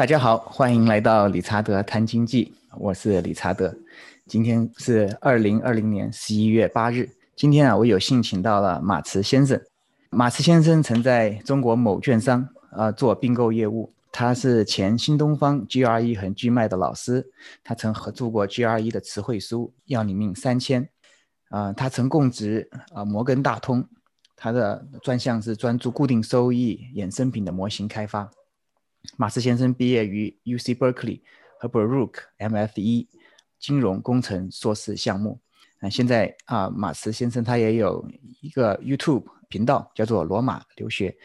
大家好，欢迎来到理查德谈经济，我是理查德。今天是二零二零年十一月八日。今天啊，我有幸请到了马驰先生。马驰先生曾在中国某券商啊做并购业务，他是前新东方 GRE 和 GMAT 的老师，他曾合著过 GRE 的词汇书《要你命三千》。啊，他曾供职啊摩根大通，他的专项是专注固定收益衍生品的模型开发。马斯先生毕业于 UC Berkeley 和 Baruch MFE 金融工程硕士项目。啊，现在啊，马斯先生他也有一个 YouTube 频道，叫做罗马留学。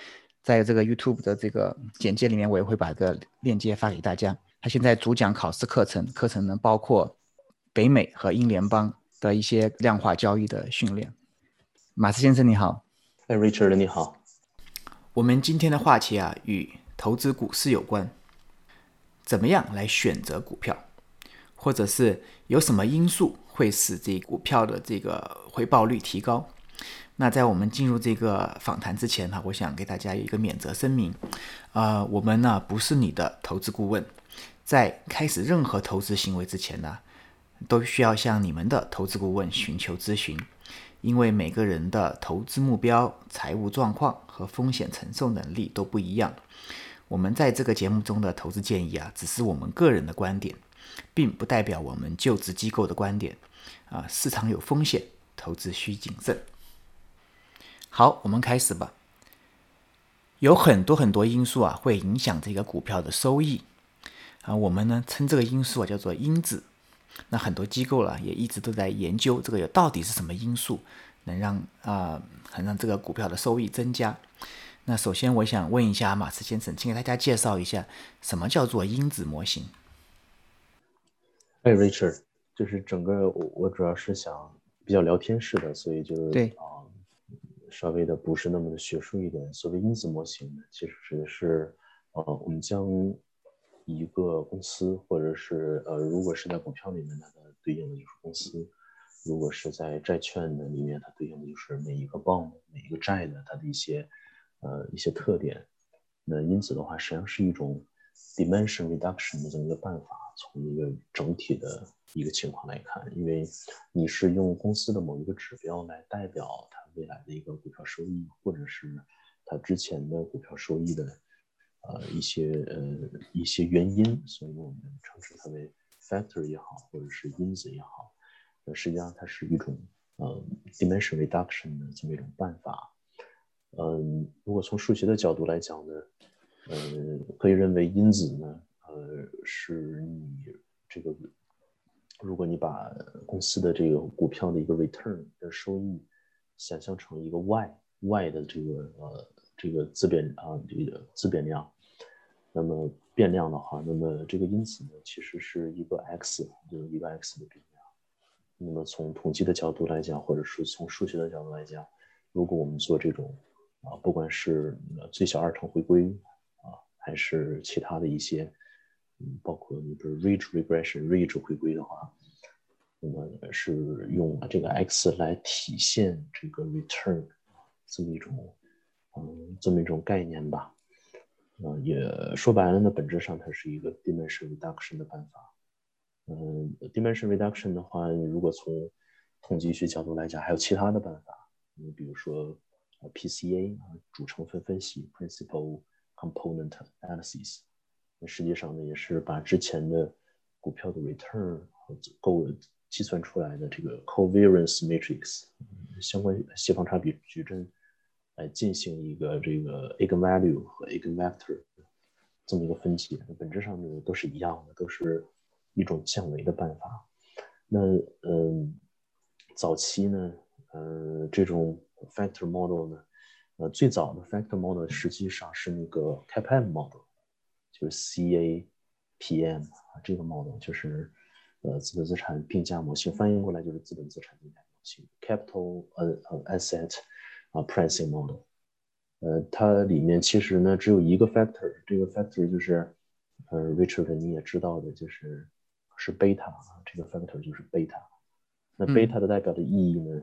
在这个 YouTube 的这个简介里面，我也会把这个链接发给大家。他现在主讲考试课程，课程呢包括北美和英联邦的一些量化交易的训练。马斯先生你好，哎，Richard 你好。我们今天的话题啊，与投资股市有关，怎么样来选择股票，或者是有什么因素会使这股票的这个回报率提高？那在我们进入这个访谈之前呢，我想给大家有一个免责声明，呃，我们呢不是你的投资顾问，在开始任何投资行为之前呢，都需要向你们的投资顾问寻求咨询，因为每个人的投资目标、财务状况和风险承受能力都不一样。我们在这个节目中的投资建议啊，只是我们个人的观点，并不代表我们就职机构的观点。啊，市场有风险，投资需谨慎。好，我们开始吧。有很多很多因素啊，会影响这个股票的收益。啊，我们呢称这个因素啊叫做因子。那很多机构了也一直都在研究这个到底是什么因素能让啊，能让这个股票的收益增加。那首先，我想问一下马斯先生，请给大家介绍一下什么叫做因子模型。哎，Richard，就是整个我我主要是想比较聊天式的，所以就对啊，稍微的不是那么的学术一点。所谓因子模型呢，其实指的是呃，我们将一个公司，或者是呃，如果是在股票里面，它的对应的就是公司；如果是在债券的里面，它对应的就是每一个 bond、每一个债的它的一些。呃，一些特点，那因此的话，实际上是一种 dimension reduction 的这么一个办法。从一个整体的一个情况来看，因为你是用公司的某一个指标来代表它未来的一个股票收益，或者是它之前的股票收益的呃一些呃一些原因，所以我们称之它为 factor 也好，或者是因子也好，那实际上它是一种呃 dimension reduction 的这么一种办法。嗯，如果从数学的角度来讲呢，呃，可以认为因子呢，呃，是你这个，如果你把公司的这个股票的一个 return 的收益想象成一个 y，y 的这个呃这个自变啊这个自变量，那么变量的话，那么这个因子呢，其实是一个 x，就是一个 x 的变量。那么从统计的角度来讲，或者是从数学的角度来讲，如果我们做这种啊，不管是最小二乘回归啊，还是其他的一些，嗯，包括你比如 ridge regression，ridge 回归的话，那么是用这个 x 来体现这个 return 这么一种，嗯，这么一种概念吧。嗯，也说白了呢，本质上它是一个 dimension reduction 的办法。嗯，dimension reduction 的话，如果从统计学角度来讲，还有其他的办法，你比如说。PCA 啊，主成分分析 （Principal Component Analysis），那实际上呢，也是把之前的股票的 return 和够计算出来的这个 covariance matrix 相关协方差比矩阵来进行一个这个 eigenvalue 和 eigenvector 这么一个分解。本质上呢，都是一样的，都是一种降维的办法。那嗯，早期呢，呃，这种 factor model 呢，呃，最早的 factor model 实际上是那个 CAPM model，就是 CAPM 啊，这个 model 就是呃资本资产定价模型，翻译过来就是资本资产定价模型 （Capital 呃呃 Asset 啊 Pricing Model）。呃，它里面其实呢只有一个 factor，这个 factor 就是呃 Richard 你也知道的，就是是贝塔啊，这个 factor 就是贝塔。那贝塔的代表的意义呢？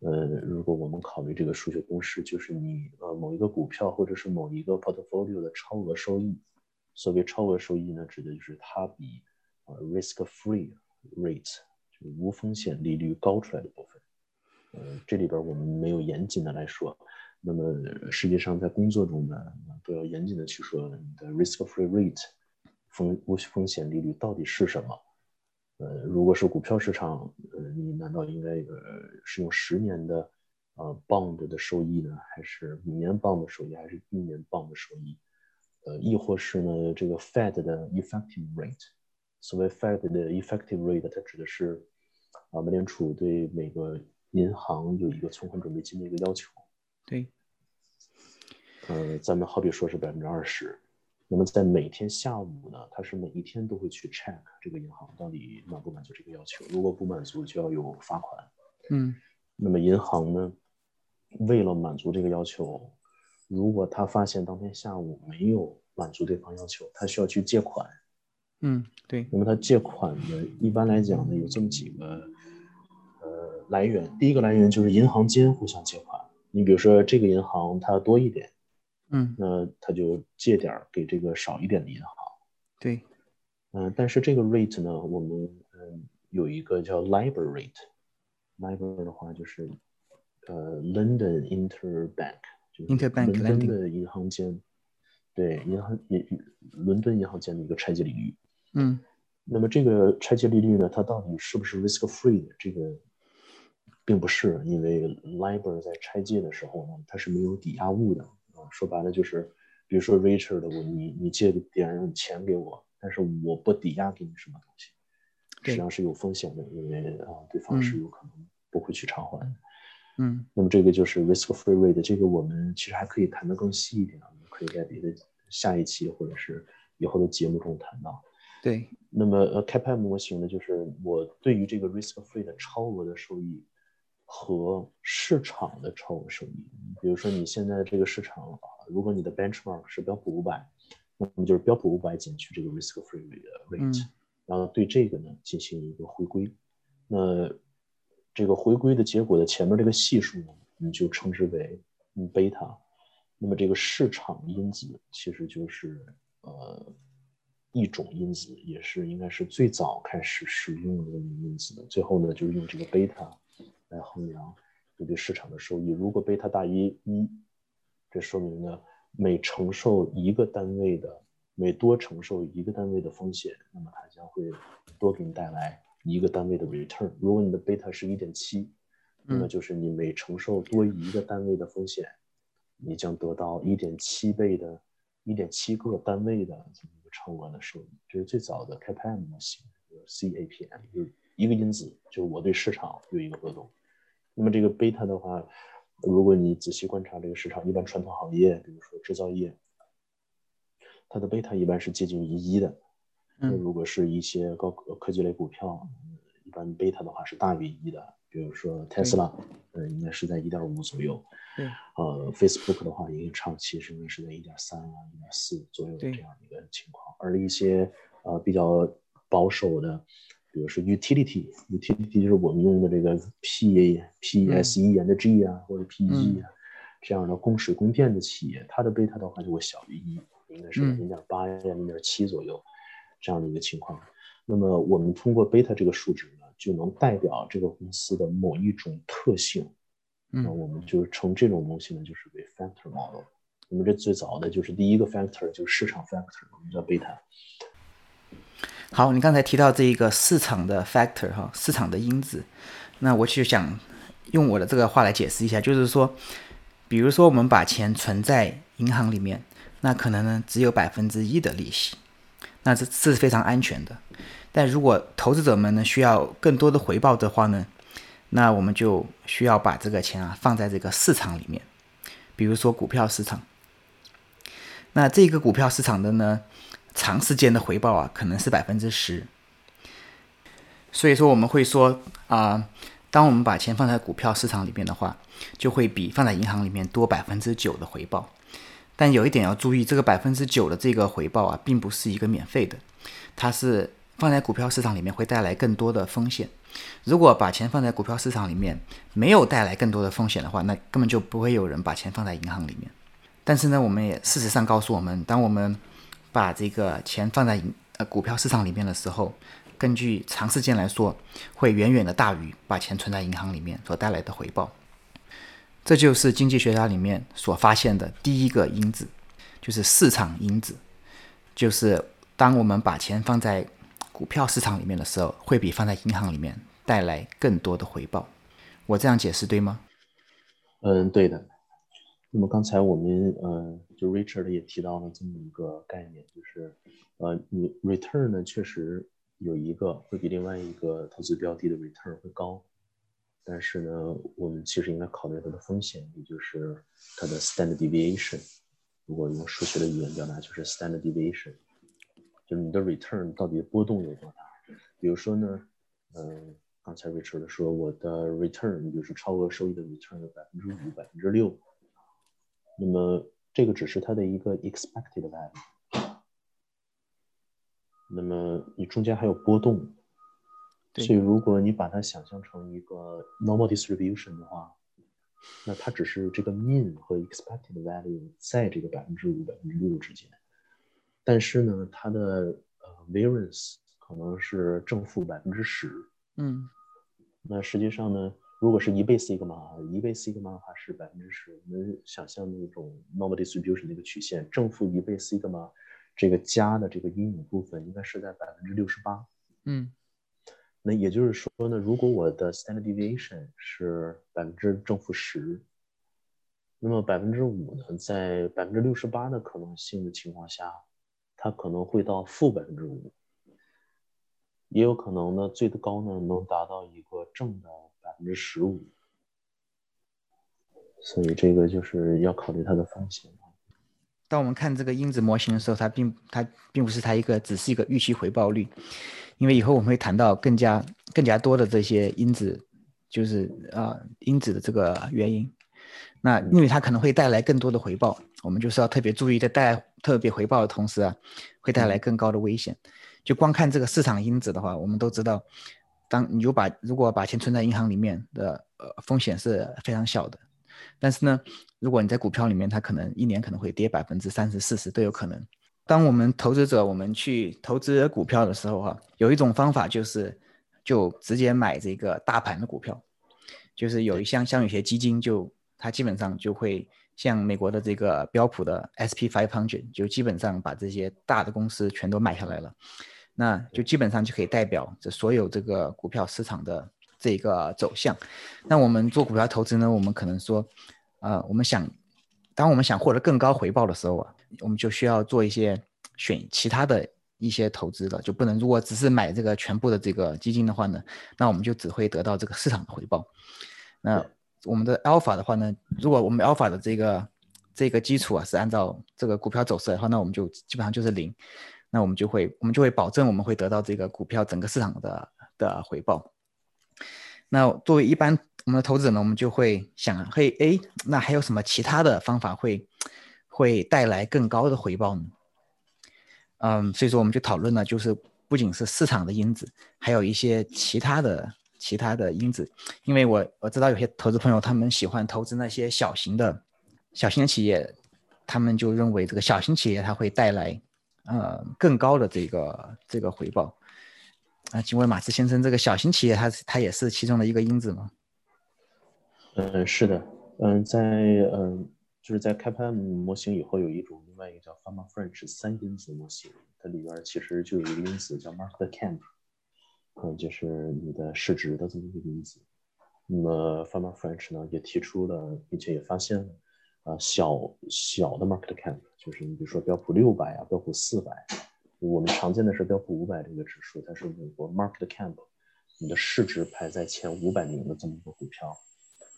呃，如果我们考虑这个数学公式，就是你呃某一个股票或者是某一个 portfolio 的超额收益，所谓超额收益呢，指的就是它比呃 risk-free rate 就是无风险利率高出来的部分。呃，这里边我们没有严谨的来说，那么实际上在工作中呢，都要严谨的去说你的 risk-free rate 风无风险利率到底是什么。呃，如果是股票市场，呃，你难道应该呃是用十年的呃 bond 的收益呢，还是五年 bond 的收益，还是一年 bond 的收益？呃，亦或是呢这个 Fed 的 effective rate？所谓 Fed 的 effective rate，它指的是啊美联储对每个银行有一个存款准备金的一个要求。对。呃，咱们好比说是百分之二十。那么在每天下午呢，他是每一天都会去 check 这个银行到底满不满足这个要求，如果不满足就要有罚款。嗯，那么银行呢，为了满足这个要求，如果他发现当天下午没有满足对方要求，他需要去借款。嗯，对。那么他借款呢，一般来讲呢，有这么几个呃来源，第一个来源就是银行间互相借款。你比如说这个银行它多一点。嗯，那他就借点儿给这个少一点的银行。对，嗯，但是这个 rate 呢，我们嗯有一个叫 LIBOR rate，LIBOR 的话就是呃 London Interbank，就是伦敦的银行间，对，银行银伦敦银行间的一个拆借利率。嗯，那么这个拆借利率呢，它到底是不是 risk free 的？这个并不是，因为 LIBOR 在拆借的时候呢，它是没有抵押物的。说白了就是，比如说 Richard，我你你借点钱给我，但是我不抵押给你什么东西，实际上是有风险的，因为啊对方是有可能不会去偿还。嗯，那么这个就是 risk-free rate，这个我们其实还可以谈得更细一点，我们可以在别的下一期或者是以后的节目中谈到。对，那么呃 CAPM 模型呢，就是我对于这个 risk-free 的超额的收益。和市场的超额收益，比如说你现在这个市场啊，如果你的 benchmark 是标普五百，那么就是标普五百减去这个 risk-free rate，然后对这个呢进行一个回归。那这个回归的结果的前面这个系数呢，我们就称之为贝塔。那么这个市场因子其实就是呃一种因子，也是应该是最早开始使用的因子的。最后呢，就是用这个贝塔。来衡量你对市场的收益。如果贝塔大于一，这说明呢，每承受一个单位的，每多承受一个单位的风险，那么它将会多给你带来一个单位的 return。如果你的贝塔是一点七，那么就是你每承受多一个单位的风险，你将得到一点七倍的、一点七个单位的这么一个超额的收益。这是最早的 CAPM 模型，CAPM 就是一个因子，就是我对市场有一个波动。那么这个贝塔的话，如果你仔细观察这个市场，一般传统行业，比如说制造业，它的贝塔一般是接近于一的。那如果是一些高科科技类股票，一般贝塔的话是大于一的。比如说 Tesla，呃，应该是在一点五左右。对。呃，Facebook 的话，一个长期是应该是在一点三啊、一点四左右的这样一个情况。而一些呃比较保守的。比如说 utility，utility 就是我们用的这个 P P S E N 的 G 啊，或者 P G 啊，这样的供水供电的企业，它的贝塔的话就会小于一，应该是零点八呀、零点七左右这样的一个情况。那么我们通过贝塔这个数值呢，就能代表这个公司的某一种特性。那我们就称这种东西呢，就是为 factor model。我们这最早的就是第一个 factor 就是市场 factor，我们叫贝塔。好，你刚才提到这一个市场的 factor 哈，市场的因子，那我就想用我的这个话来解释一下，就是说，比如说我们把钱存在银行里面，那可能呢只有百分之一的利息，那这是非常安全的。但如果投资者们呢需要更多的回报的话呢，那我们就需要把这个钱啊放在这个市场里面，比如说股票市场。那这个股票市场的呢？长时间的回报啊，可能是百分之十。所以说我们会说啊，当我们把钱放在股票市场里面的话，就会比放在银行里面多百分之九的回报。但有一点要注意，这个百分之九的这个回报啊，并不是一个免费的，它是放在股票市场里面会带来更多的风险。如果把钱放在股票市场里面没有带来更多的风险的话，那根本就不会有人把钱放在银行里面。但是呢，我们也事实上告诉我们，当我们把这个钱放在银呃股票市场里面的时候，根据长时间来说，会远远的大于把钱存在银行里面所带来的回报。这就是经济学家里面所发现的第一个因子，就是市场因子，就是当我们把钱放在股票市场里面的时候，会比放在银行里面带来更多的回报。我这样解释对吗？嗯，对的。那么刚才我们呃，就 Richard 也提到了这么一个概念，就是呃，你 return 呢确实有一个会比另外一个投资标的的 return 会高，但是呢，我们其实应该考虑它的风险，也就是它的 standard deviation。如果用数学的语言表达，就是 standard deviation，就是你的 return 到底波动有多大？比如说呢，嗯，刚才 Richard 说我的 return 比如说超额收益的 return 有百分之五、百分之六。那么这个只是它的一个 expected value，那么你中间还有波动，所以如果你把它想象成一个 normal distribution 的话，那它只是这个 mean 和 expected value 在这个百分之五、百分之六之间，但是呢，它的呃 variance 可能是正负百分之十，嗯，那实际上呢？如果是一倍 sigma，一倍 sigma 的话是百分之十。我们想象那种 normal distribution 的一个曲线，正负一倍 sigma，这个加的这个阴影部分应该是在百分之六十八。嗯，那也就是说呢，如果我的 standard deviation 是百分之正负十，那么百分之五呢，在百分之六十八的可能性的情况下，它可能会到负百分之五，也有可能呢，最高呢能达到一个正的。百分之十五，所以这个就是要考虑它的风险。当我们看这个因子模型的时候，它并它并不是它一个只是一个预期回报率，因为以后我们会谈到更加更加多的这些因子，就是啊因子的这个原因。那因为它可能会带来更多的回报，我们就是要特别注意，在带来特别回报的同时啊，会带来更高的危险。就光看这个市场因子的话，我们都知道。当你就把如果把钱存在银行里面的呃风险是非常小的，但是呢，如果你在股票里面，它可能一年可能会跌百分之三十、四十都有可能。当我们投资者我们去投资股票的时候哈，有一种方法就是就直接买这个大盘的股票，就是有一项像有些基金就它基本上就会像美国的这个标普的 S P five hundred 就基本上把这些大的公司全都买下来了。那就基本上就可以代表这所有这个股票市场的这个走向。那我们做股票投资呢，我们可能说，呃，我们想，当我们想获得更高回报的时候啊，我们就需要做一些选其他的一些投资的，就不能如果只是买这个全部的这个基金的话呢，那我们就只会得到这个市场的回报。那我们的 alpha 的话呢，如果我们 alpha 的这个这个基础啊是按照这个股票走势的话，那我们就基本上就是零。那我们就会，我们就会保证我们会得到这个股票整个市场的的回报。那作为一般我们的投资者呢，我们就会想，嘿，哎，那还有什么其他的方法会会带来更高的回报呢？嗯，所以说我们就讨论了，就是不仅是市场的因子，还有一些其他的其他的因子。因为我我知道有些投资朋友他们喜欢投资那些小型的小型的企业，他们就认为这个小型企业它会带来。呃，更高的这个这个回报啊，请问马斯先生，这个小型企业它它也是其中的一个因子吗？嗯，是的，嗯，在嗯就是在开盘模型以后，有一种另外一个叫 Fama-French 三因子模型，它里边其实就有一个因子叫 Market Cap，嗯，就是你的市值的这么一个因子。那么 Fama-French 呢也提出了，并且也发现了。啊，小小的 market cap 就是你比如说标普六百啊，标普四百，我们常见的是标普五百这个指数，它是美国 market cap，你的市值排在前五百名的这么一个股票。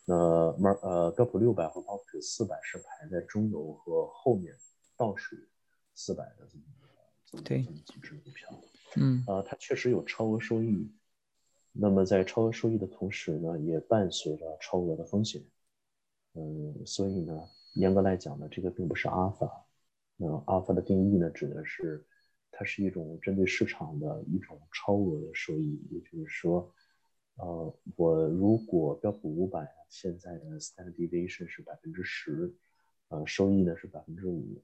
那 mar 呃标普六百和标普四百是排在中游和后面倒数四百的这么这么这么几只股票。嗯，啊，它确实有超额收益，那么在超额收益的同时呢，也伴随着超额的风险。嗯，所以呢。严格来讲呢，这个并不是阿尔法。那阿尔法的定义呢，指的是它是一种针对市场的一种超额的收益。也就是说，呃，我如果标普五百现在的 standard deviation 是百分之十，呃，收益呢是百分之五，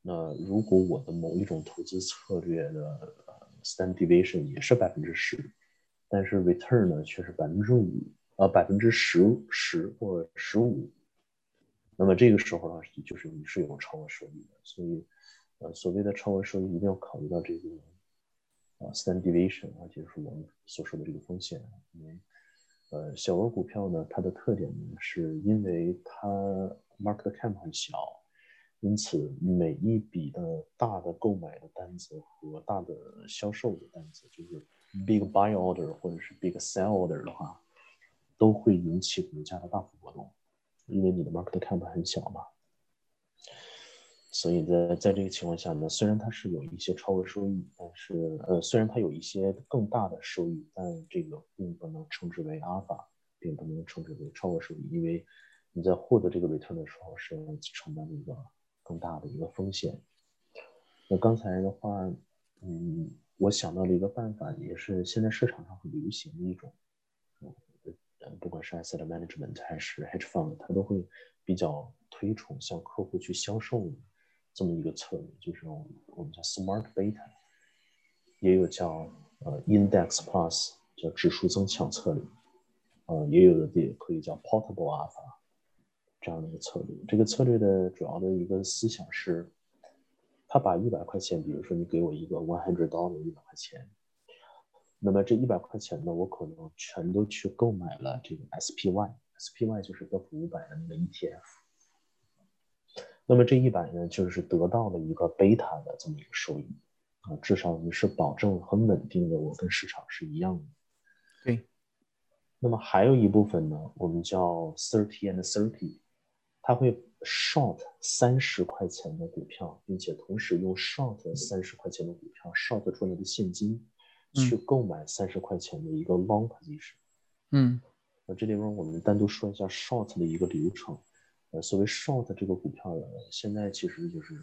那如果我的某一种投资策略的 stand deviation 也是百分之十，但是 return 呢却是百分之五，呃百分之十十或十五，那么这个时候呢，就是你是有超额收益的。所以，呃，所谓的超额收益一定要考虑到这个啊 stand deviation 啊，就是我们所说的这个风险。因为，呃，小额股票呢，它的特点呢，是因为它 market cap 很小。因此，每一笔的大的购买的单子和大的销售的单子，就是 big buy order 或者是 big sell order 的话，都会引起股价的大幅波动，因为你的 market cap 很小嘛。所以在在这个情况下呢，虽然它是有一些超额收益，但是呃，虽然它有一些更大的收益，但这个并不能称之为阿尔法，并不能称之为超额收益，因为你在获得这个 return 的时候是承担一个。更大的一个风险。那刚才的话，嗯，我想到了一个办法，也是现在市场上很流行的一种，不管是 asset management 还是 hedge fund，它都会比较推崇向客户去销售这么一个策略，就是我们叫 smart beta，也有叫呃 index plus，叫指数增强策略，呃，也有的也可以叫 portable alpha。这样的一个策略，这个策略的主要的一个思想是，他把一百块钱，比如说你给我一个 one hundred dollar 一百块钱，那么这一百块钱呢，我可能全都去购买了这个 SPY，SPY 就是标普五百的那个 ETF，那么这一百呢，就是得到了一个贝塔的这么一个收益啊，至少你是保证很稳定的，我跟市场是一样的。对。那么还有一部分呢，我们叫 thirty and thirty。它会 short 三十块钱的股票，并且同时用 short 三十块钱的股票 short 出来的现金去购买三十块钱的一个 long position。嗯，那这里边我们单独说一下 short 的一个流程。呃，所谓 short 这个股票呢，现在其实就是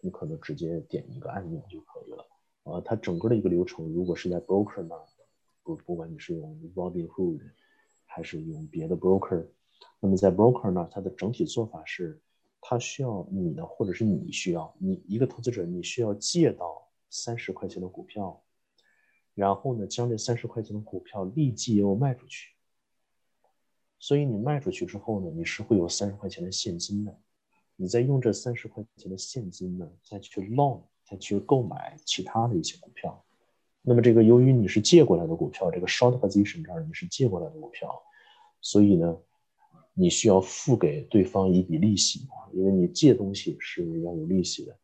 你可能直接点一个按钮就可以了。呃，它整个的一个流程，如果是在 broker 那，不不管你是用 Robinhood 还是用别的 broker。那么在 broker 那，它的整体做法是，它需要你呢，或者是你需要你一个投资者，你需要借到三十块钱的股票，然后呢，将这三十块钱的股票立即又卖出去。所以你卖出去之后呢，你是会有三十块钱的现金的，你再用这三十块钱的现金呢，再去 loan，再去购买其他的一些股票。那么这个由于你是借过来的股票，这个 short position 这儿你是借过来的股票，所以呢。你需要付给对方一笔利息啊，因为你借东西是要有利息的。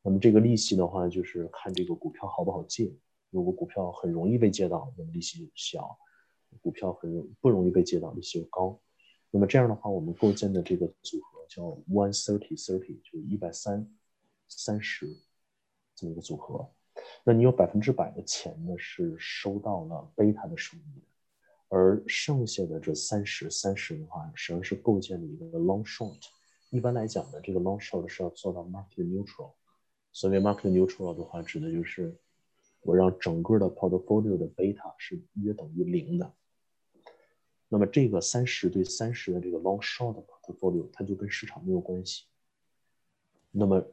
那么这个利息的话，就是看这个股票好不好借。如果股票很容易被借到，那么利息小；股票很不容易被借到，利息又高。那么这样的话，我们构建的这个组合叫 one thirty thirty，就是一百三三十这么一个组合。那你有百分之百的钱呢，是收到了贝塔的收益的。而剩下的这三十三十的话，实际上是构建了一个 long short。一般来讲呢，这个 long short 是要做到 market neutral。所谓 market neutral 的话，指的就是我让整个的 portfolio 的 beta 是约等于零的。那么这个三十对三十的这个 long short portfolio，它就跟市场没有关系。那么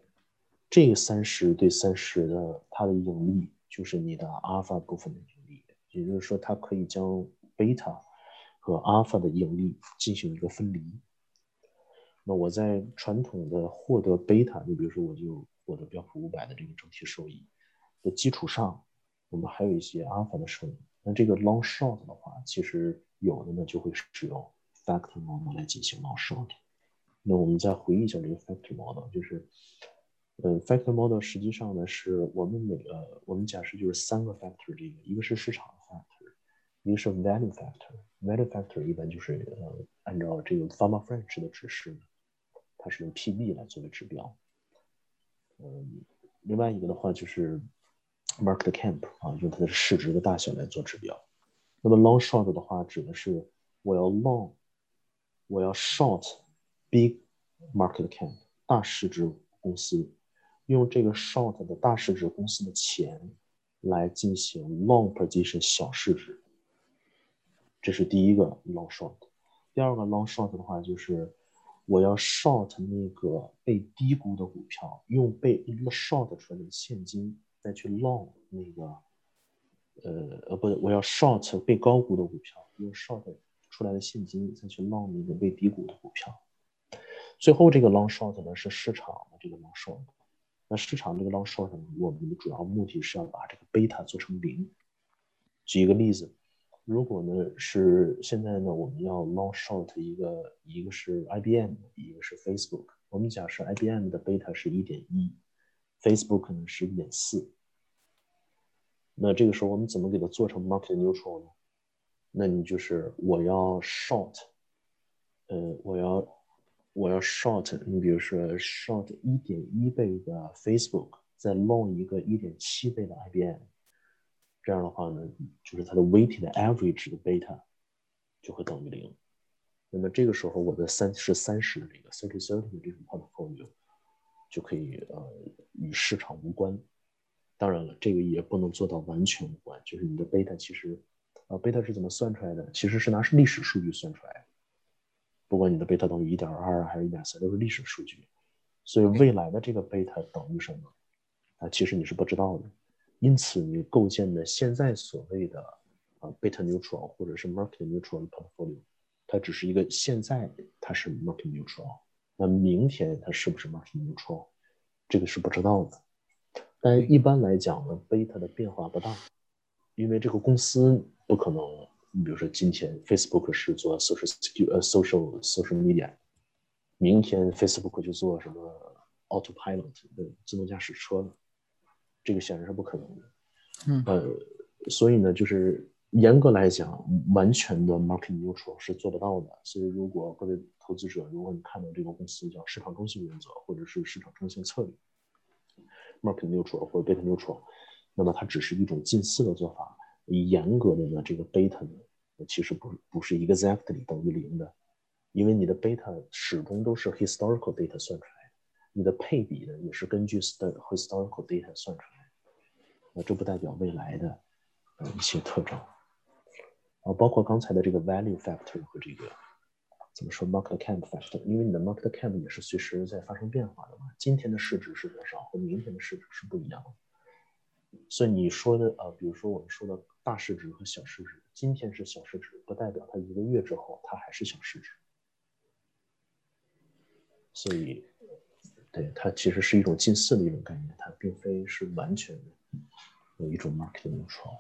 这个三十对三十的它的盈利，就是你的 alpha 部分的盈利，也就是说，它可以将贝塔和 alpha 的盈利进行一个分离。那我在传统的获得贝塔，你比如说我就获得标普五百的这个整体收益的基础上，我们还有一些阿尔法的收益。那这个 long short 的话，其实有的呢就会使用 factor model 来进行 long short。那我们再回忆一下这个 factor model，就是，呃，factor model 实际上呢是我们每个我们假设就是三个 factor，这个一个是市场 factor，。一个是 value factor，value factor 一般就是呃按照这个 f a r m a French 的指示，它是用 PB 来作为指标。嗯，另外一个的话就是 market camp 啊，用它的市值的大小来做指标。那么 long short 的话，指的是我要 long，我要 short big market camp 大市值公司，用这个 short 的大市值公司的钱来进行 long position 小市值。这是第一个 long short，第二个 long short 的话就是，我要 short 那个被低估的股票，用被 short 出来的现金再去 long 那个，呃呃，不，我要 short 被高估的股票，用 short 出来的现金再去 long 那个被低估的股票。最后这个 long short 呢是市场的这个 long short。那市场这个 long short 呢，我们的主要目的是要把这个贝塔做成零。举一个例子。如果呢是现在呢，我们要 long short 一个，一个是 IBM，一个是 Facebook。我们假设 IBM 的贝塔是一点一，Facebook 呢是一点四。那这个时候我们怎么给它做成 market neutral 呢？那你就是我要 short，呃，我要我要 short，你比如说 short 一点一倍的 Facebook，再 long 一个一点七倍的 IBM。这样的话呢，就是它的 weighted average 的 beta 就会等于零。那么这个时候，我的三是三十的这个 thirty thirty 的这种 portfolio 就可以呃与市场无关。当然了，这个也不能做到完全无关。就是你的 beta 其实啊，beta 是怎么算出来的？其实是拿历史数据算出来的。不管你的 beta 等于一点二还是一点三，都是历史数据。所以未来的这个 beta 等于什么啊？其实你是不知道的。因此，你构建的现在所谓的啊 beta neutral 或者是 market neutral 的 portfolio，它只是一个现在它是 market neutral，那明天它是不是 market neutral，这个是不知道的。但一般来讲呢，beta 的变化不大，因为这个公司不可能，你比如说今天 Facebook 是做 social 呃 social social media，明天 Facebook 就做什么 autopilot 的自动驾驶车了。这个显然是不可能的，嗯，呃，所以呢，就是严格来讲，完全的 market neutral 是做不到的。所以，如果各位投资者，如果你看到这个公司叫市场中心原则，或者是市场中心策略，market neutral 或者 beta neutral，那么它只是一种近似的做法。严格的呢，这个 beta 呢，其实不不是 exactly 等于零的，因为你的 beta 始终都是 historical data 算出来的。你的配比呢，也是根据 historical data 算出来的，那这不代表未来的呃一些特征啊，包括刚才的这个 value factor 和这个怎么说 market cap factor，因为你的 market cap 也是随时在发生变化的嘛，今天的市值是多少和明天的市值是不一样的，所以你说的呃，比如说我们说的大市值和小市值，今天是小市值，不代表它一个月之后它还是小市值，所以。对它其实是一种近似的一种概念，它并非是完全的有一种 market neutral。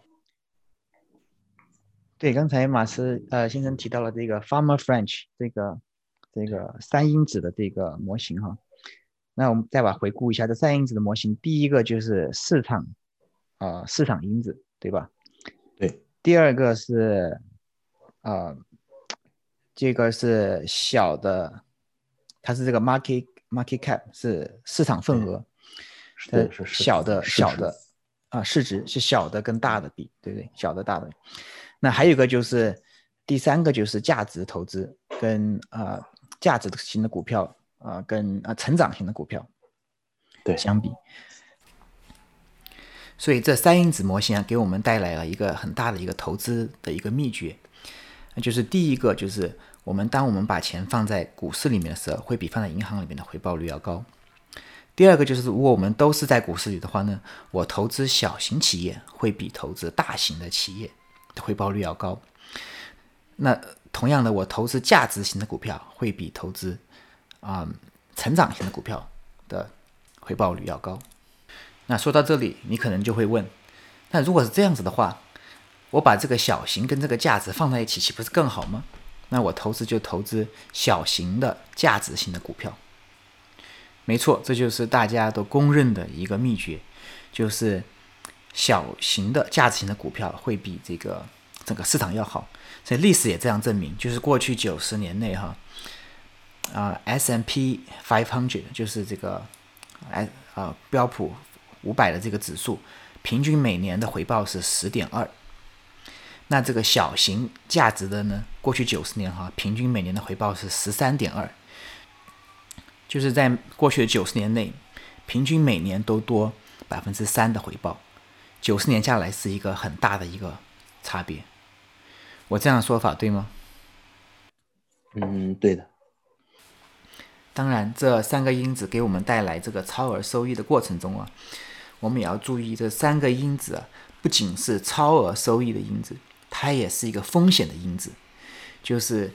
对，刚才马斯呃先生提到了这个 Farmer French 这个这个三因子的这个模型哈，那我们再把回顾一下这三因子的模型，第一个就是市场啊市场因子，对吧？对。第二个是啊这个是小的，它是这个 market。Market cap 是市场份额，是小的小的啊，市值是小的跟大的比，对不对？小的大的。那还有一个就是第三个就是价值投资跟呃价值型的股票啊跟啊成长型的股票对相比。所以这三因子模型啊，给我们带来了一个很大的一个投资的一个秘诀，那就是第一个就是。我们当我们把钱放在股市里面的时候，会比放在银行里面的回报率要高。第二个就是，如果我们都是在股市里的话呢，我投资小型企业会比投资大型的企业的回报率要高。那同样的，我投资价值型的股票会比投资啊成长型的股票的回报率要高。那说到这里，你可能就会问：那如果是这样子的话，我把这个小型跟这个价值放在一起，岂不是更好吗？那我投资就投资小型的价值型的股票，没错，这就是大家都公认的一个秘诀，就是小型的价值型的股票会比这个整个市场要好。所以历史也这样证明，就是过去九十年内哈，啊 S M P five hundred 就是这个哎啊标普五百的这个指数，平均每年的回报是十点二。那这个小型价值的呢？过去九十年哈，平均每年的回报是十三点二，就是在过去的九十年内，平均每年都多百分之三的回报，九十年下来是一个很大的一个差别。我这样说法对吗？嗯，对的。当然，这三个因子给我们带来这个超额收益的过程中啊，我们也要注意，这三个因子啊，不仅是超额收益的因子，它也是一个风险的因子，就是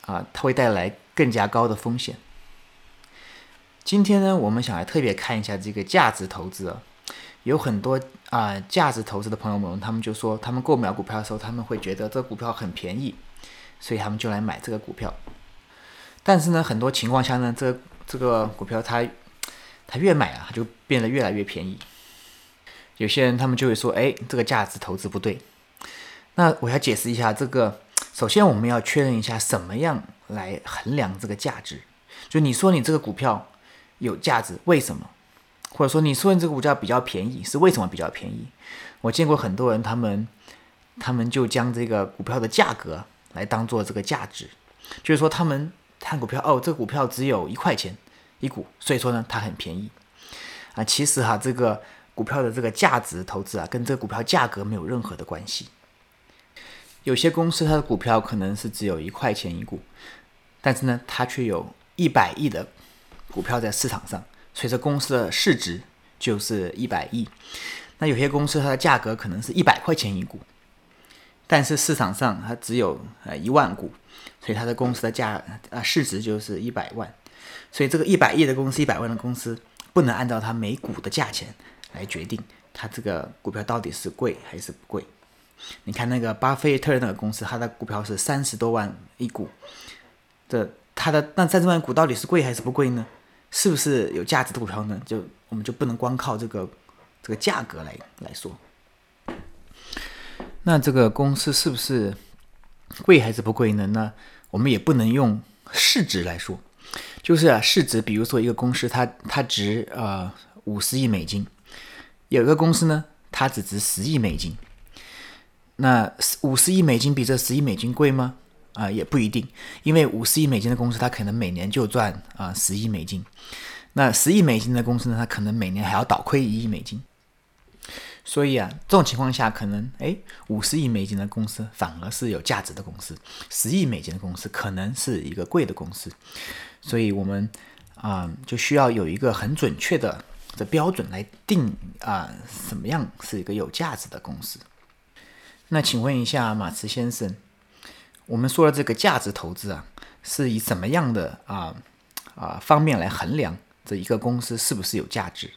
啊，它会带来更加高的风险。今天呢，我们想来特别看一下这个价值投资啊，有很多啊价值投资的朋友们，他们就说，他们购买股票的时候，他们会觉得这股票很便宜，所以他们就来买这个股票。但是呢，很多情况下呢，这这个股票它它越买啊，它就变得越来越便宜。有些人他们就会说，哎，这个价值投资不对。那我要解释一下这个，首先我们要确认一下什么样来衡量这个价值。就你说你这个股票有价值，为什么？或者说你说你这个股价比较便宜，是为什么比较便宜？我见过很多人，他们他们就将这个股票的价格来当做这个价值，就是说他们。看股票哦，这个股票只有一块钱一股，所以说呢，它很便宜啊。其实哈，这个股票的这个价值投资啊，跟这个股票价格没有任何的关系。有些公司它的股票可能是只有一块钱一股，但是呢，它却有一百亿的股票在市场上，随着公司的市值就是一百亿。那有些公司它的价格可能是一百块钱一股。但是市场上它只有呃一万股，所以它的公司的价啊市值就是一百万，所以这个一百亿的公司、一百万的公司不能按照它每股的价钱来决定它这个股票到底是贵还是不贵。你看那个巴菲特那个公司，它的股票是三十多万一股，这它的那三十万股到底是贵还是不贵呢？是不是有价值的股票呢？就我们就不能光靠这个这个价格来来说。那这个公司是不是贵还是不贵呢？那我们也不能用市值来说，就是啊，市值，比如说一个公司，它它值呃五十亿美金，有一个公司呢，它只值十亿美金，那五十亿美金比这十亿美金贵吗？啊，也不一定，因为五十亿美金的公司，它可能每年就赚啊十亿美金，那十亿美金的公司呢，它可能每年还要倒亏一亿美金。所以啊，这种情况下，可能哎，五十亿美金的公司反而是有价值的公司，十亿美金的公司可能是一个贵的公司。所以，我们啊，就需要有一个很准确的的标准来定啊，什么样是一个有价值的公司。那请问一下，马驰先生，我们说的这个价值投资啊，是以什么样的啊啊方面来衡量这一个公司是不是有价值？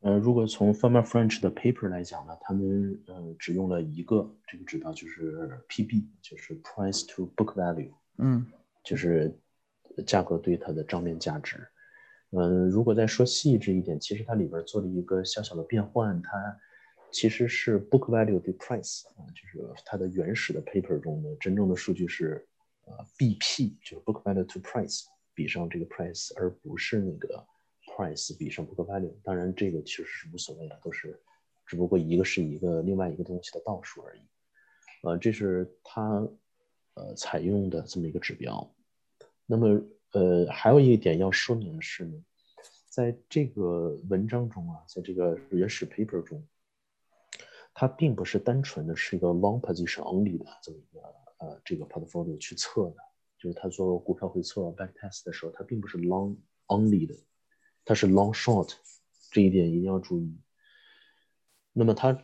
呃，如果从 Farmer French 的 paper 来讲呢，他们呃只用了一个这个指标，就是 PB，就是 Price to Book Value，嗯，就是价格对它的账面价值。嗯，如果再说细致一点，其实它里边做了一个小小的变换，它其实是 Book Value 对 Price 啊，就是它的原始的 paper 中的真正的数据是呃 BP，就是 Book Value to Price 比上这个 Price，而不是那个。price 比上 book value，当然这个其实是无所谓的，都是只不过一个是一个另外一个东西的倒数而已。呃，这是它呃采用的这么一个指标。那么呃还有一点要说明的是呢，在这个文章中啊，在这个原始 paper 中，它并不是单纯的是一个 long position only 的这么一个呃这个 portfolio 去测的，就是它做股票回测 back test 的时候，它并不是 long only 的。它是 long short，这一点一定要注意。那么它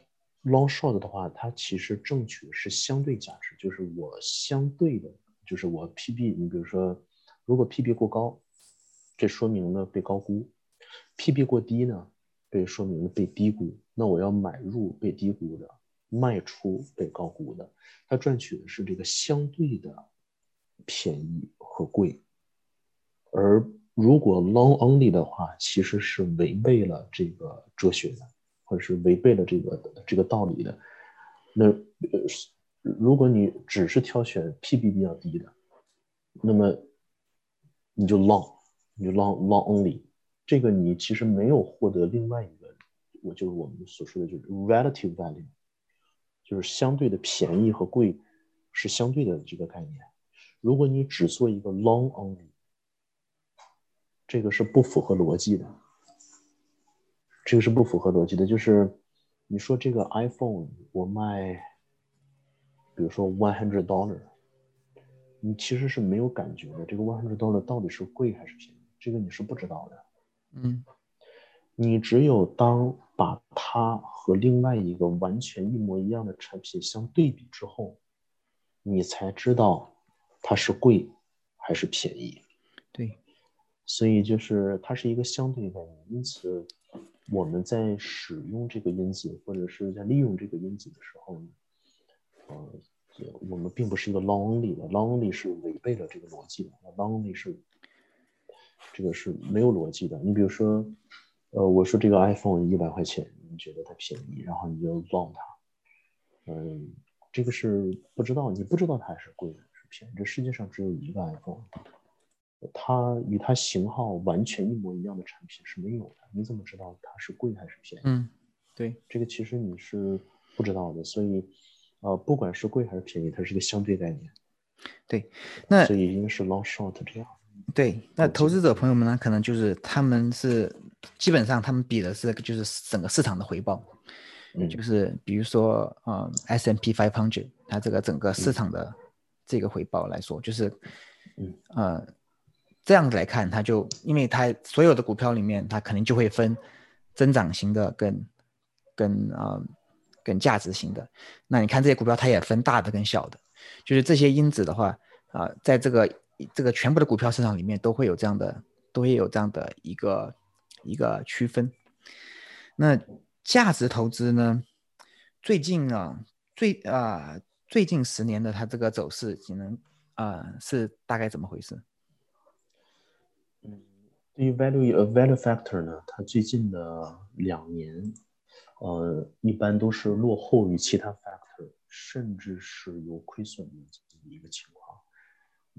long short 的话，它其实正取是相对价值，就是我相对的，就是我 PB。你比如说，如果 PB 过高，这说明呢被高估；PB 过低呢，被说明被低估。那我要买入被低估的，卖出被高估的。它赚取的是这个相对的便宜和贵，而。如果 long only 的话，其实是违背了这个哲学的，或者是违背了这个这个道理的。那呃，如果你只是挑选 PB 比较低的，那么你就 long，你就 long long only。这个你其实没有获得另外一个，我就是我们所说的就是 relative value，就是相对的便宜和贵是相对的这个概念。如果你只做一个 long only。这个是不符合逻辑的，这个是不符合逻辑的。就是你说这个 iPhone 我卖，比如说 one hundred dollar，你其实是没有感觉的。这个 one hundred dollar 到底是贵还是便宜，这个你是不知道的。嗯，你只有当把它和另外一个完全一模一样的产品相对比之后，你才知道它是贵还是便宜。对，所以就是它是一个相对概念，因此我们在使用这个因子或者是在利用这个因子的时候呢，呃，我们并不是一个 long only 的，long only 是违背了这个逻辑的，long only 是这个是没有逻辑的。你比如说，呃，我说这个 iPhone 一百块钱，你觉得它便宜，然后你就 long 它，嗯，这个是不知道，你不知道它是贵的是便宜。这世界上只有一个 iPhone。它与它型号完全一模一样的产品是没有的，你怎么知道它是贵还是便宜？嗯，对，这个其实你是不知道的，所以，呃，不管是贵还是便宜，它是一个相对概念。对，那所以应该是 long short 这样。对，那投资者朋友们呢，可能就是他们是基本上他们比的是就是整个市场的回报，嗯，就是比如说呃 S M P five hundred 它这个整个市场的这个回报来说，就是嗯呃。这样子来看，它就因为它所有的股票里面，它肯定就会分增长型的跟跟啊跟价值型的。那你看这些股票，它也分大的跟小的，就是这些因子的话啊，在这个这个全部的股票市场里面都会有这样的，都会有这样的一个一个区分。那价值投资呢，最近啊最啊最近十年的它这个走势，可能啊是大概怎么回事？对于 value 呃 value factor 呢，它最近的两年，呃，一般都是落后于其他 factor，甚至是有亏损的一个情况。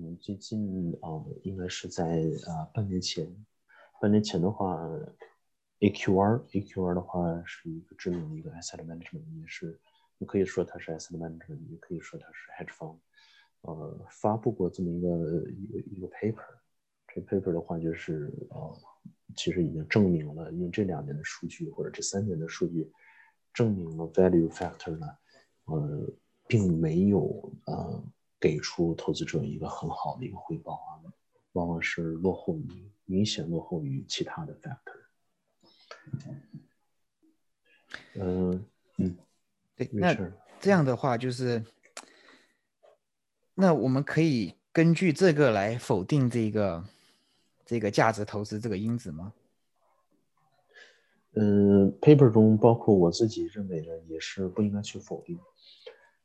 们，最近啊，应该是在啊半年前，半年前的话，AQR AQR 的话是一个知名的一个 asset management，也是你可以说它是 asset management，也可以说它是 hedge fund，呃，发布过这么一个一个一个 paper。这 paper 的话，就是呃，其实已经证明了，用这两年的数据或者这三年的数据，证明了 value factor 呢，呃，并没有呃给出投资者一个很好的一个回报啊，往往是落后于明显落后于其他的 factor。嗯嗯，对，那这样的话就是，那我们可以根据这个来否定这个。这个价值投资这个因子吗？嗯，paper 中包括我自己认为的也是不应该去否定。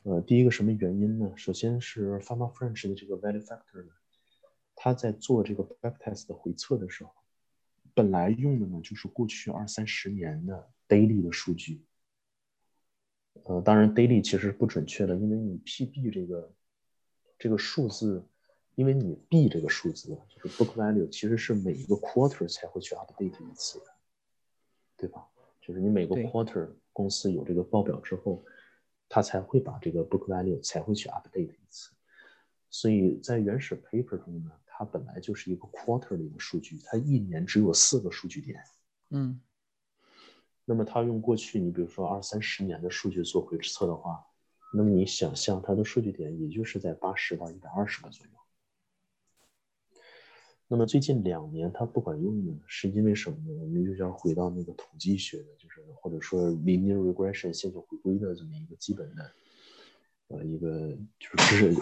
呃，第一个什么原因呢？首先是 Pharma French 的这个 value factor 呢，他在做这个 backtest 的回测的时候，本来用的呢就是过去二三十年的 daily 的数据。呃，当然 daily 其实是不准确的，因为你 PB 这个这个数字。因为你 B 这个数字就是 book value，其实是每一个 quarter 才会去 update 一次的，对吧？就是你每个 quarter 公司有这个报表之后，它才会把这个 book value 才会去 update 一次。所以在原始 paper 中呢，它本来就是一个 quarterly 的数据，它一年只有四个数据点。嗯。那么它用过去你比如说二三十年的数据做回测的话，那么你想象它的数据点也就是在八十到一百二十个左右。那么最近两年它不管用呢，是因为什么呢？我们又要回到那个统计学的，就是或者说 linear regression 线性回归的这么一个基本的，呃，一个就是知识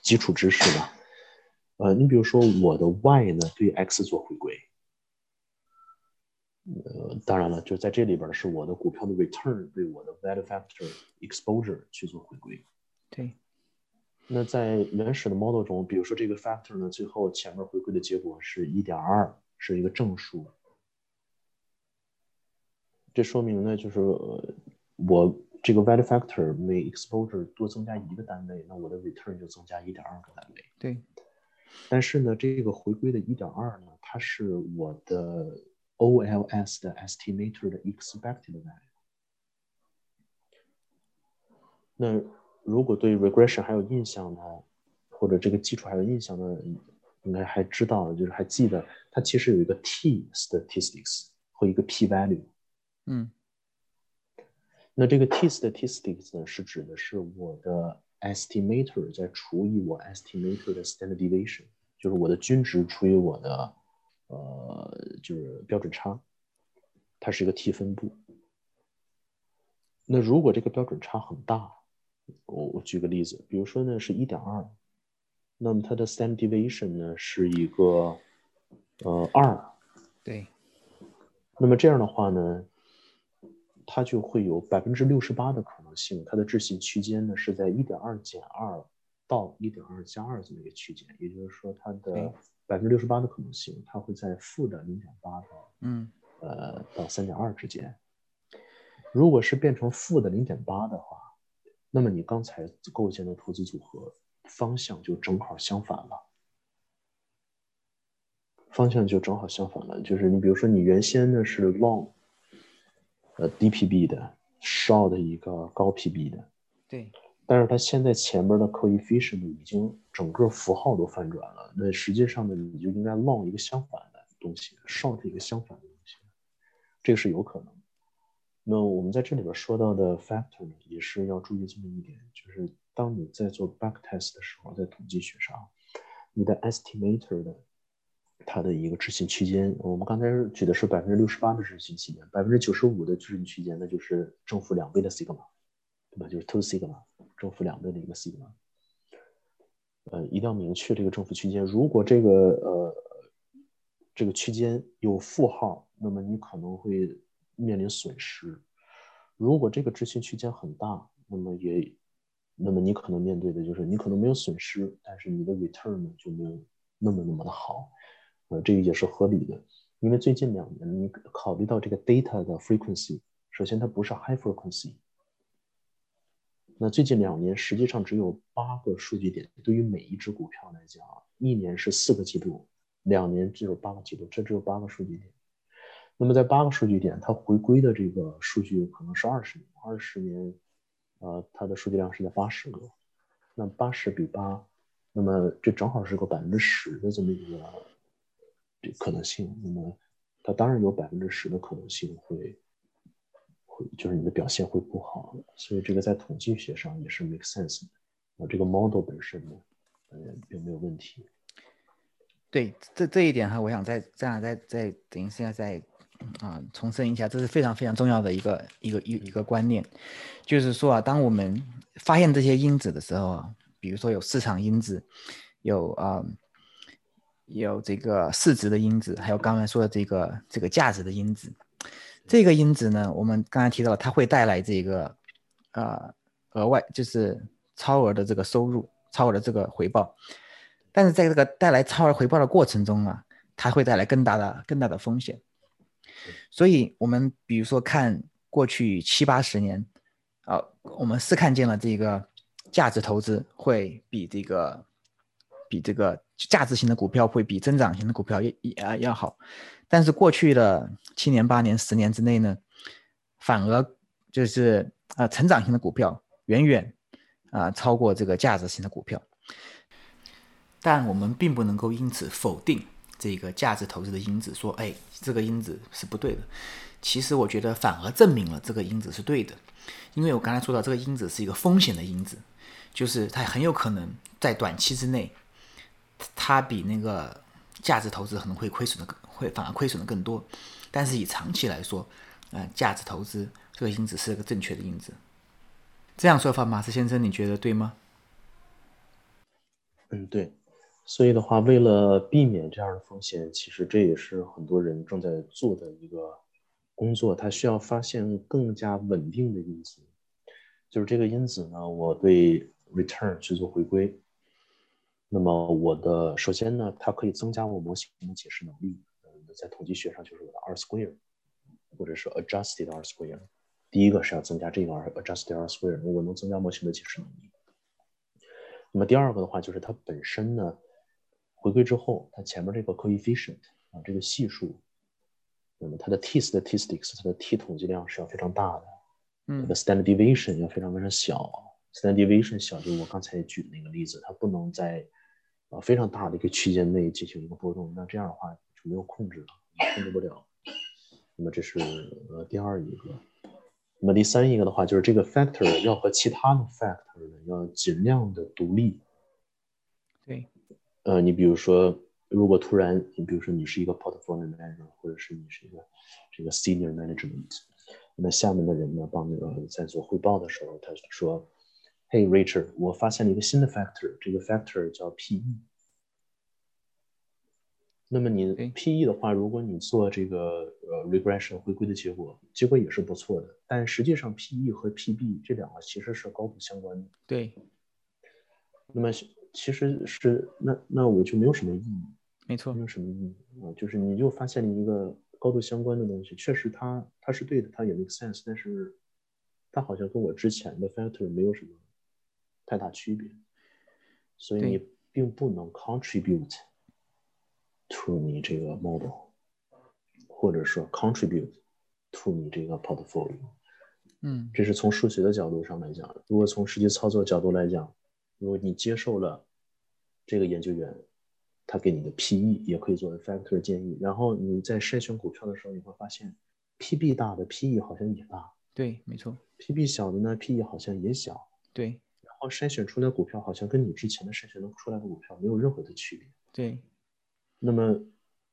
基础知识吧。呃，你比如说我的 y 呢对 x 做回归，呃，当然了，就在这里边是我的股票的 return 对我的 value factor exposure 去做回归。对。那在原始的 model 中，比如说这个 factor 呢，最后前面回归的结果是一点二，是一个正数。这说明呢，就是我这个 value factor 每 exposure 多增加一个单位，那我的 return 就增加一点二个单位。对。但是呢，这个回归的一点二呢，它是我的 OLS 的 estimator 的 expected value。那如果对 regression 还有印象的，或者这个基础还有印象的，应该还知道，就是还记得它其实有一个 t statistics 和一个 p value。嗯，那这个 t statistics 呢，是指的是我的 estimator 在除以我 estimator 的 standard deviation，就是我的均值除以我的呃就是标准差，它是一个 t 分布。那如果这个标准差很大，我我举个例子，比如说呢是一点二，那么它的 standard deviation 呢是一个呃二，对，那么这样的话呢，它就会有百分之六十八的可能性，它的置信区间呢是在一点二减二到一点二加二这么一个区间，也就是说它的对百分之六十八的可能性，它会在负的零点八到嗯。呃到三点二之间。如果是变成负的零点八的话，那么你刚才构建的投资组合方向就正好相反了。方向就正好相反了，就是你比如说你原先呢是 long，呃低 PB 的，short 一个高 PB 的，对，但是它现在前面的 coefficient 已经整个符号都翻转了，那实际上呢你就应该 long 一个相反的东西，short 一个相反的东西，这个是有可能。那我们在这里边说到的 factor 呢，也是要注意这么一点，就是当你在做 backtest 的时候，在统计学上，你的 estimator 的它的一个置信区间，我们刚才举的是百分之六十八的置信区间，百分之九十五的置信区间，那就是正负两倍的 sigma，对吧？就是 two sigma，正负两倍的一个 sigma。呃，一定要明确这个正负区间。如果这个呃这个区间有负号，那么你可能会面临损失。如果这个置信区间很大，那么也，那么你可能面对的就是你可能没有损失，但是你的 return 呢就没有那么那么的好。呃，这个也是合理的，因为最近两年你考虑到这个 data 的 frequency，首先它不是 high frequency。那最近两年实际上只有八个数据点，对于每一只股票来讲，一年是四个季度，两年只有八个季度，这只有八个数据点。那么在八个数据点，它回归的这个数据可能是二十年，二十年，呃，它的数据量是在八十个，那八十比八，那么这正好是个百分之十的这么一个这可能性。那么它当然有百分之十的可能性会会就是你的表现会不好，所以这个在统计学上也是 make sense 的。啊，这个 model 本身呢，呃，并没有问题。对，这这一点哈，我想再再再再等一下再啊重申一下，这是非常非常重要的一个一个一一个观念，就是说啊，当我们发现这些因子的时候啊，比如说有市场因子，有啊、有这个市值的因子，还有刚才说的这个这个价值的因子，这个因子呢，我们刚才提到了，它会带来这个呃额外就是超额的这个收入，超额的这个回报。但是在这个带来超额回报的过程中啊，它会带来更大的更大的风险。所以，我们比如说看过去七八十年，啊、我们是看见了这个价值投资会比这个比这个价值型的股票会比增长型的股票要要要好。但是过去的七年、八年、十年之内呢，反而就是呃成长型的股票远远啊、超过这个价值型的股票。但我们并不能够因此否定这个价值投资的因子，说，哎，这个因子是不对的。其实我觉得反而证明了这个因子是对的，因为我刚才说到这个因子是一个风险的因子，就是它很有可能在短期之内，它比那个价值投资可能会亏损的更会反而亏损的更多。但是以长期来说，呃，价值投资这个因子是个正确的因子。这样说法，马斯先生，你觉得对吗？嗯，对。所以的话，为了避免这样的风险，其实这也是很多人正在做的一个工作。他需要发现更加稳定的因子，就是这个因子呢，我对 return 去做回归。那么我的首先呢，它可以增加我模型的解释能力。呃，在统计学上就是我的 R square，或者是 adjusted R square。第一个是要增加这个 adjusted R square，我能增加模型的解释能力。那么第二个的话，就是它本身呢。回归之后，它前面这个 coefficient 啊，这个系数，那么它的 t statistics，它的 t 统计量是要非常大的，嗯它的 standard deviation 要非常非常小，standard deviation 小，就是我刚才举的那个例子，它不能在啊非常大的一个区间内进行一个波动，那这样的话就没有控制了，控制不了。那么这是呃第二一个，那么第三一个的话，就是这个 factor 要和其他的 factor 呢要尽量的独立。对，呃，你比如说，如果突然，你比如说你是一个 portfolio manager，或者是你是一个这个 senior management，那下面的人呢，帮那个在做汇报的时候，他说：“Hey Richard，我发现了一个新的 factor，这个 factor 叫 PE。那么你 PE 的话，如果你做这个呃 regression 回归的结果，结果也是不错的，但实际上 PE 和 PB 这两个其实是高度相关的。对。那么。其实是那那我就没有什么意义，没错，没有什么意义啊。就是你就发现了一个高度相关的东西，确实它它是对的，它也 make sense，但是它好像跟我之前的 factor 没有什么太大区别，所以你并不能 contribute to 你这个 model，或者说 contribute to 你这个 portfolio。嗯，这是从数学的角度上来讲，如果从实际操作角度来讲，如果你接受了。这个研究员，他给你的 PE 也可以作为 factor 建议。然后你在筛选股票的时候，你会发现，PB 大的 PE 好像也大。对，没错。PB 小的呢，PE 好像也小。对。然后筛选出来股票好像跟你之前的筛选出来的股票没有任何的区别。对。那么，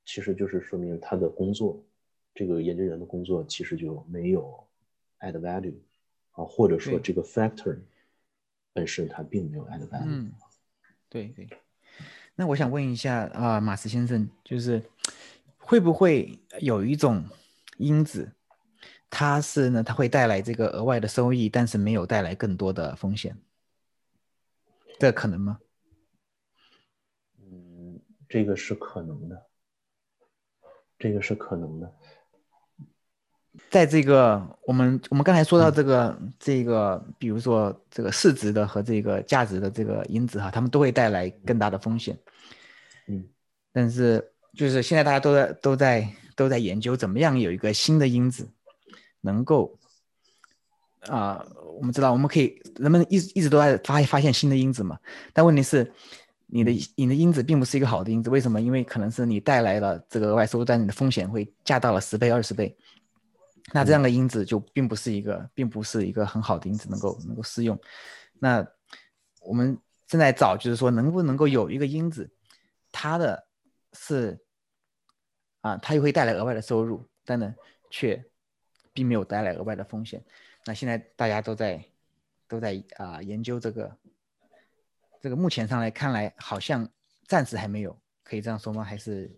其实就是说明他的工作，这个研究员的工作其实就没有 add value 啊，或者说这个 factor 本身它并没有 add value。嗯，对对。那我想问一下啊，马斯先生，就是会不会有一种因子，它是呢，它会带来这个额外的收益，但是没有带来更多的风险，这可能吗？嗯，这个是可能的，这个是可能的。在这个我们我们刚才说到这个这个，比如说这个市值的和这个价值的这个因子哈，他们都会带来更大的风险。嗯，但是就是现在大家都在都在都在研究怎么样有一个新的因子能够啊，我们知道我们可以人们一一直都在发发现新的因子嘛，但问题是你的你的因子并不是一个好的因子，为什么？因为可能是你带来了这个额外收入，但你的风险会加到了十倍二十倍。那这样的因子就并不是一个，并不是一个很好的因子，能够能够适用。那我们正在找，就是说能不能够有一个因子，它的是啊，它又会带来额外的收入，但呢，却并没有带来额外的风险。那现在大家都在都在啊研究这个，这个目前上来看来，好像暂时还没有，可以这样说吗？还是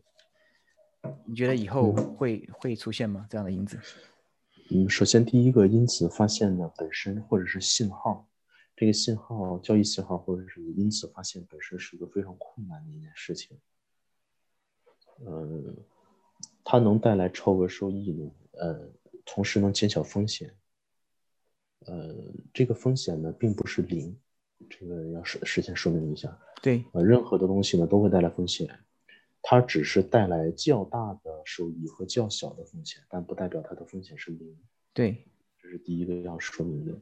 你觉得以后会会出现吗？这样的因子？嗯，首先第一个因子发现的本身或者是信号，这个信号交易信号或者是因子发现本身是一个非常困难的一件事情。嗯，它能带来超额收益呢，呃，同时能减小风险。呃，这个风险呢并不是零，这个要事事先说明一下。对，呃，任何的东西呢都会带来风险。它只是带来较大的收益和较小的风险，但不代表它的风险是零。对，这是第一个要说明的。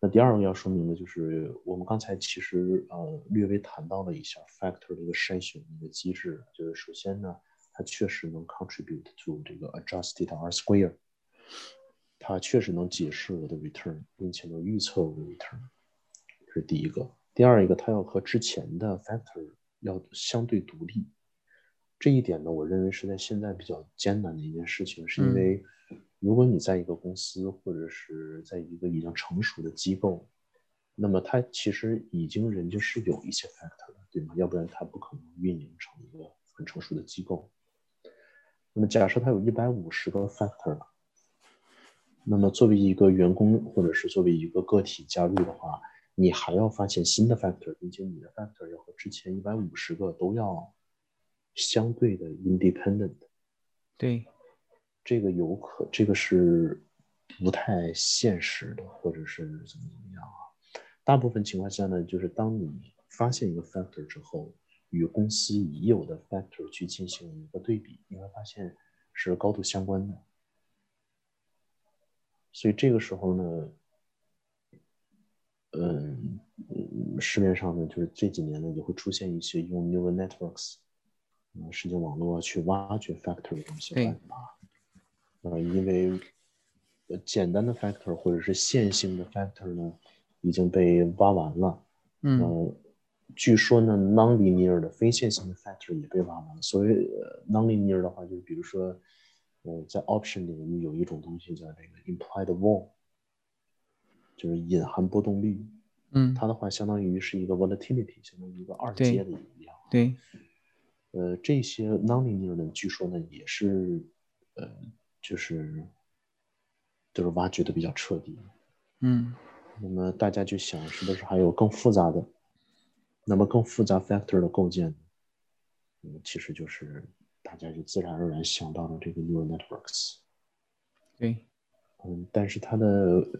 那第二个要说明的就是，我们刚才其实呃略微谈到了一下 factor 的一个筛选的一个机制，就是首先呢，它确实能 contribute to 这个 adjusted R square，它确实能解释我的 return，并且能预测我的 return，这是第一个。第二一个，它要和之前的 factor 要相对独立。这一点呢，我认为是在现在比较艰难的一件事情，是因为如果你在一个公司或者是在一个已经成熟的机构，那么它其实已经人就是有一些 factor 的，对吗？要不然它不可能运营成一个很成熟的机构。那么假设它有一百五十个 factor，了那么作为一个员工或者是作为一个个体加入的话，你还要发现新的 factor，并且你的 factor 要和之前一百五十个都要。相对的 independent，对，这个有可，这个是不太现实的，或者是怎么怎么样啊？大部分情况下呢，就是当你发现一个 factor 之后，与公司已有的 factor 去进行一个对比，你会发现是高度相关的。所以这个时候呢，嗯，市面上呢，就是这几年呢，也会出现一些用 neural networks。神经网络去挖掘 factor 的东西办法，呃，因为呃简单的 factor 或者是线性的 factor 呢，已经被挖完了。嗯据说呢，nonlinear 的非线性的 factor 也被挖完了。所以呃 nonlinear 的话，就是比如说，呃，在 option 领域有一种东西叫这个 implied vol，就是隐含波动率。嗯，它的话相当于是一个 volatility，相当于一个二阶的一样。对，呃，这些 nonlinear 呢，据说呢也是，呃，就是就是挖掘的比较彻底。嗯那么大家就想，是不是还有更复杂的？那么更复杂 factor 的构建，嗯，其实就是大家就自然而然想到了这个 neural networks。对，嗯，但是它的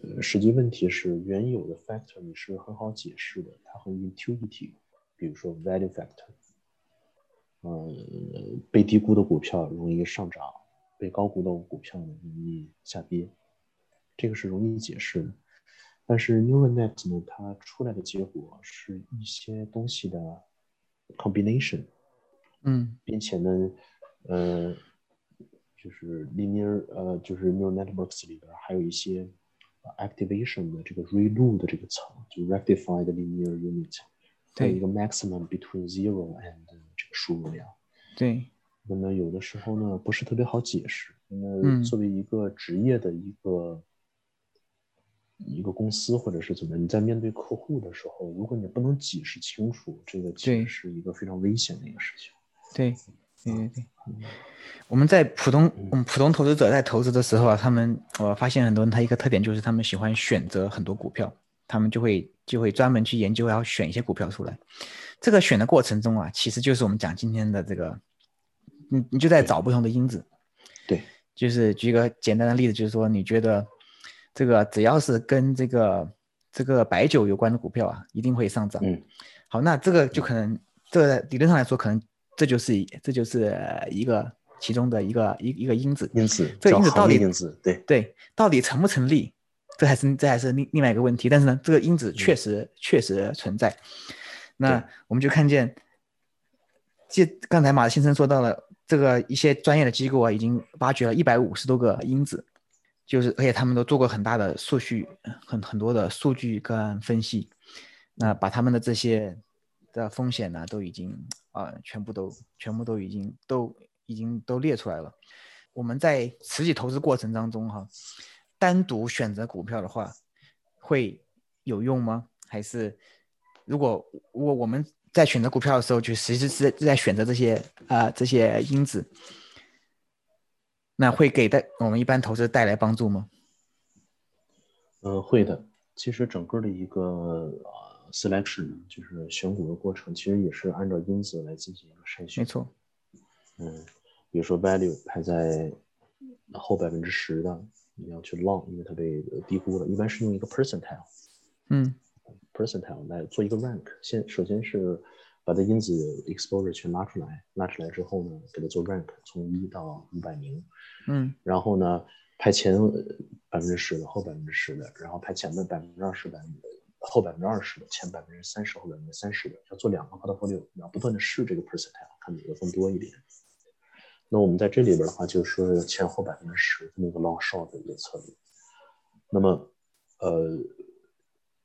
呃实际问题是，原有的 factor 你是很好解释的，它很 intuitive。比如说 value factor，呃，被低估的股票容易上涨，被高估的股票呢容易下跌，这个是容易解释的。但是 neural net 呢，它出来的结果是一些东西的 combination，嗯并且呢，呃，就是 linear 呃，就是 neural networks 里边还有一些呃 activation 的这个 ReLU 的这个层，就 rectified linear unit，还有对一个 maximum between zero and 这个输入量。对，那么有的时候呢，不是特别好解释。那作为一个职业的一个、一个公司或者是怎么，你在面对客户的时候，如果你不能解释清楚，这个其对实是一个非常危险的一个事情。对，对对对。我们在普通，我们普通投资者在投资的时候啊，他们我发现很多人他一个特点就是他们喜欢选择很多股票，他们就会就会专门去研究，然后选一些股票出来。这个选的过程中啊，其实就是我们讲今天的这个，你你就在找不同的因子。对，就是举个简单的例子，就是说你觉得这个只要是跟这个这个白酒有关的股票啊，一定会上涨。嗯好，那这个就可能，这个理论上来说，可能这就是这就是呃一个其中的一个一一个因子。因子，这个因子到底因子，对，对，到底成不成立，这还是这还是另另外一个问题。但是呢，这个因子确实、确实存在。那我们就看见，这刚才马先生说到了，这个一些专业的机构啊，已经挖掘了一百五十多个因子，就是而且他们都做过很大的数据，很很多的数据跟分析，那把他们的这些的风险呢，都已经啊、全部都全部都已经都已经都列出来了。我们在实际投资过程当中哈，单独选择股票的话，会有用吗？还是如果如果我们在选择股票的时候，就实际是在是在选择这些啊、呃这些因子，那会给带我们一般投资带来帮助吗？嗯，会的。其实整个的一个呃 selection 就是选股的过程，其实也是按照因子来进行一个筛选。没错，嗯，比如说 value 排在后百分之十的，你要去 long，因为它被呃低估了。一般是用一个 percentile 嗯 percentile 来做一个 rank。先首先是把它因子 exposure 全拉出来，拉出来之后呢，给它做 rank，从一到五百名。嗯然后呢，排前百分之十的，后百分之十的，然后排前的百分之二十的，后百分之二十的，前百分之三十，后百分之三十的，要做两个 portfolio，你要不断的试这个 percentile，看哪个更多一点。那我们在这里边的话，就是说前后百分之十这么一个 long short 的一个策略。那么，呃，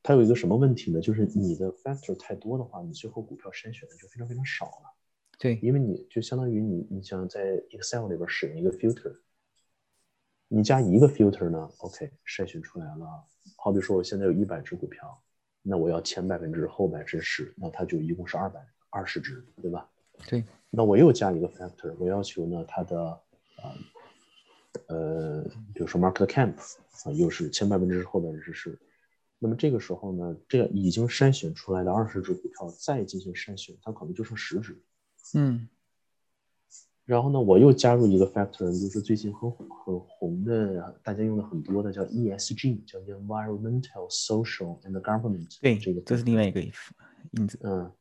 它有一个什么问题呢？就是你的 factor 太多的话，你最后股票筛选的就非常非常少了。对，因为你就相当于你，你想在 Excel 里边使用一个 filter，你加一个 filter 呢，OK，筛选出来了。好比说我现在有一百只股票，那我要前百分之后百分之十，那它就一共是二百二十只，对吧？对，那我又加一个 factor，我要求呢它的呃呃，比如说 market camp 啊，又是前百分之十后百分之十。那么这个时候呢，这个已经筛选出来的二十只股票再进行筛选，它可能就剩十只。嗯然后呢，我又加入一个 factor，就是最近很很红的，大家用的很多的叫 ESG，叫 Environmental, Social and Government。对，这个这是另外一个因子。嗯，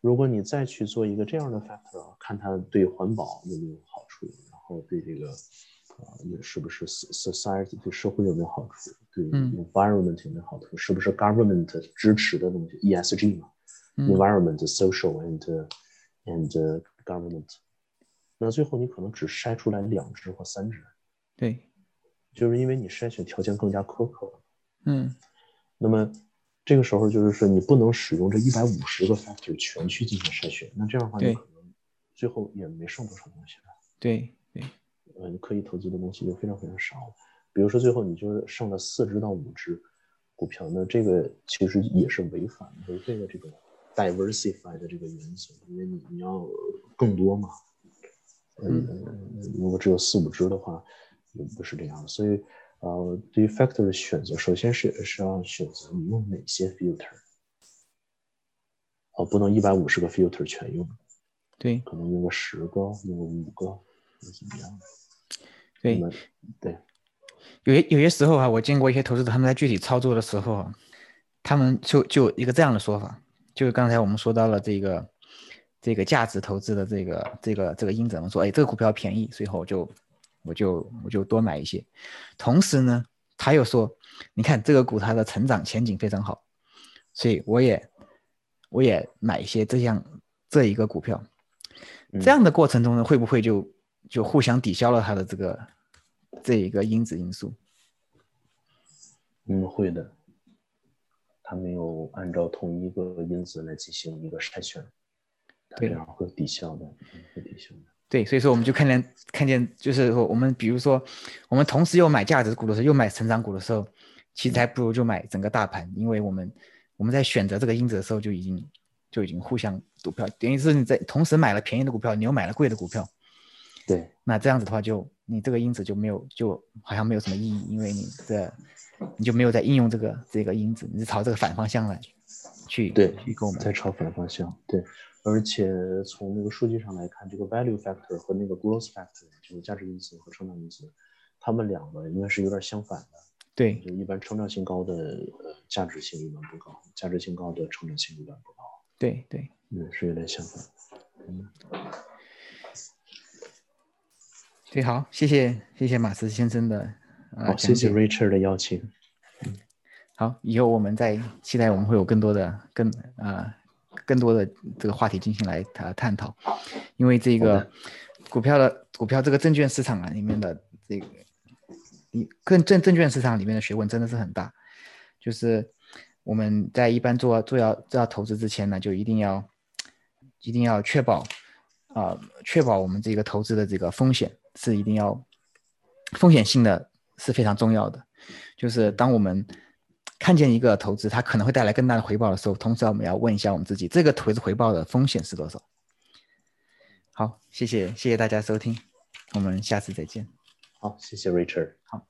如果你再去做一个这样的 factor，看它对环保有没有好处，然后对这个啊，也是不是 society 对社会有没有好处，对嗯 environment 有没有好处，是不是 government 支持的东西，ESG 嘛、嗯 environment, social and and government。那最后你可能只筛出来两只或三只，对，就是因为你筛选条件更加苛刻了。嗯那么这个时候就是说你不能使用这一百五十个 factor 全去进行筛选，那这样的话你可能最后也没剩多少东西了。对对，呃，你可以投资的东西就非常非常少。比如说最后你就是剩了四只到五只股票，那这个其实也是违反违背了这个 diversify 的这个原则，因为你你要更多嘛。嗯，如果只有四五只的话，也不是这样的。所以，呃，对于 factor 的选择，首先是是要选择你用哪些 filter，哦，不能一百五十个 filter 全用，对，可能用个十个，用个五个，怎么样？对，对。有些有些时候啊，我见过一些投资者，他们在具体操作的时候，他们就就一个这样的说法，就是刚才我们说到了这个这个价值投资的这个这个这个因子，我说哎，这个股票便宜，所以我就我就我就多买一些。同时呢，他又说，你看这个股它的成长前景非常好，所以我也我也买一些这样这一个股票。这样的过程中呢，会不会就就互相抵消了它的这个？这一个因子因素，嗯，会的。他没有按照同一个因子来进行一个筛选，这样会抵消的，会抵消的。对，所以说我们就看见看见，就是说我们比如说，我们同时又买价值股的时候，又买成长股的时候，其实还不如就买整个大盘，因为我们我们在选择这个因子的时候就已经就已经互相赌票，等于是你在同时买了便宜的股票，你又买了贵的股票。对，那这样子的话就。你这个因子就没有，就好像没有什么意义，因为你的你就没有在应用这个这个因子，你是朝这个反方向来去对去购买，在朝反方向对，而且从那个数据上来看，这个 value factor 和那个 growth factor 就是价值因子和成长因子，它们两个应该是有点相反的。对，就一般成长性高的呃价值性一般不高，价值性高的成长性一般不高。对对，嗯，是有点相反。嗯。对，好，谢谢谢谢马斯先生的好，谢谢 Richard 的邀请。嗯，好，以后我们再期待我们会有更多的更啊更多的这个话题进行来探探讨，因为这个股票的股票这个证券市场啊里面的这个你更证证券市场里面的学问真的是很大，就是我们在一般做做要做要投资之前呢，就一定要一定要确保啊确保我们这个投资的这个风险。是一定要风险性的是非常重要的，就是当我们看见一个投资它可能会带来更大的回报的时候，同时我们要问一下我们自己，这个投资回报的风险是多少？好，谢谢谢谢大家收听，我们下次再见。好，谢谢 Richard。好。